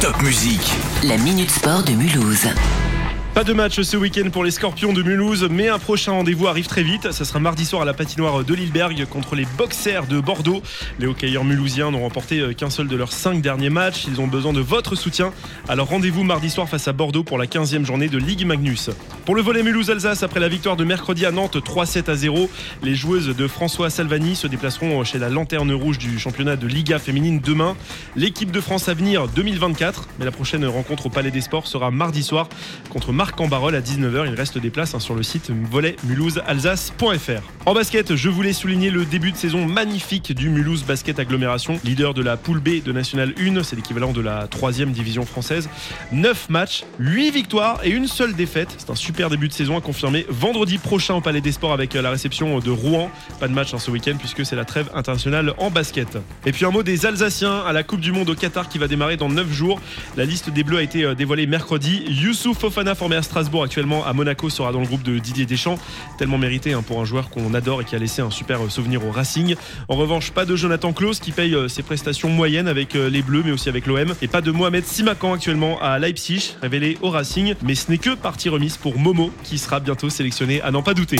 Top musique. La Minute Sport de Mulhouse. Pas de match ce week-end pour les Scorpions de Mulhouse, mais un prochain rendez-vous arrive très vite. Ce sera mardi soir à la patinoire de Lilleberg contre les Boxers de Bordeaux. Les hockeyeurs mulhousiens n'ont remporté euh, qu'un seul de leurs cinq derniers matchs. Ils ont besoin de votre soutien. Alors rendez-vous mardi soir face à Bordeaux pour la 15e journée de Ligue Magnus. Pour le volet Mulhouse-Alsace, après la victoire de mercredi à Nantes 3-7 à 0, les joueuses de François Salvani se déplaceront chez la Lanterne Rouge du championnat de Liga féminine demain. L'équipe de France à venir 2024, mais la prochaine rencontre au Palais des Sports sera mardi soir contre Marc en Barol à 19h. Il reste des places hein, sur le site volet mulhouse-alsace.fr. En basket, je voulais souligner le début de saison magnifique du Mulhouse Basket Agglomération, leader de la poule B de National 1, c'est l'équivalent de la troisième division française. 9 matchs, 8 victoires et une seule défaite. C'est un super début de saison à confirmer vendredi prochain au Palais des Sports avec la réception de Rouen. Pas de match hein, ce week-end puisque c'est la trêve internationale en basket. Et puis un mot des Alsaciens à la Coupe du Monde au Qatar qui va démarrer dans 9 jours. La liste des Bleus a été euh, dévoilée mercredi. Youssouf Fofana formé à Strasbourg actuellement à Monaco sera dans le groupe de Didier Deschamps. Tellement mérité hein, pour un joueur qu'on adore et qui a laissé un super euh, souvenir au Racing. En revanche, pas de Jonathan Klaus qui paye euh, ses prestations moyennes avec les Bleus mais aussi avec l'OM. Et pas de Mohamed Simakan actuellement à Leipzig, révélé au Racing. Mais ce n'est que partie remise pour Momo qui sera bientôt sélectionné à n'en pas douter.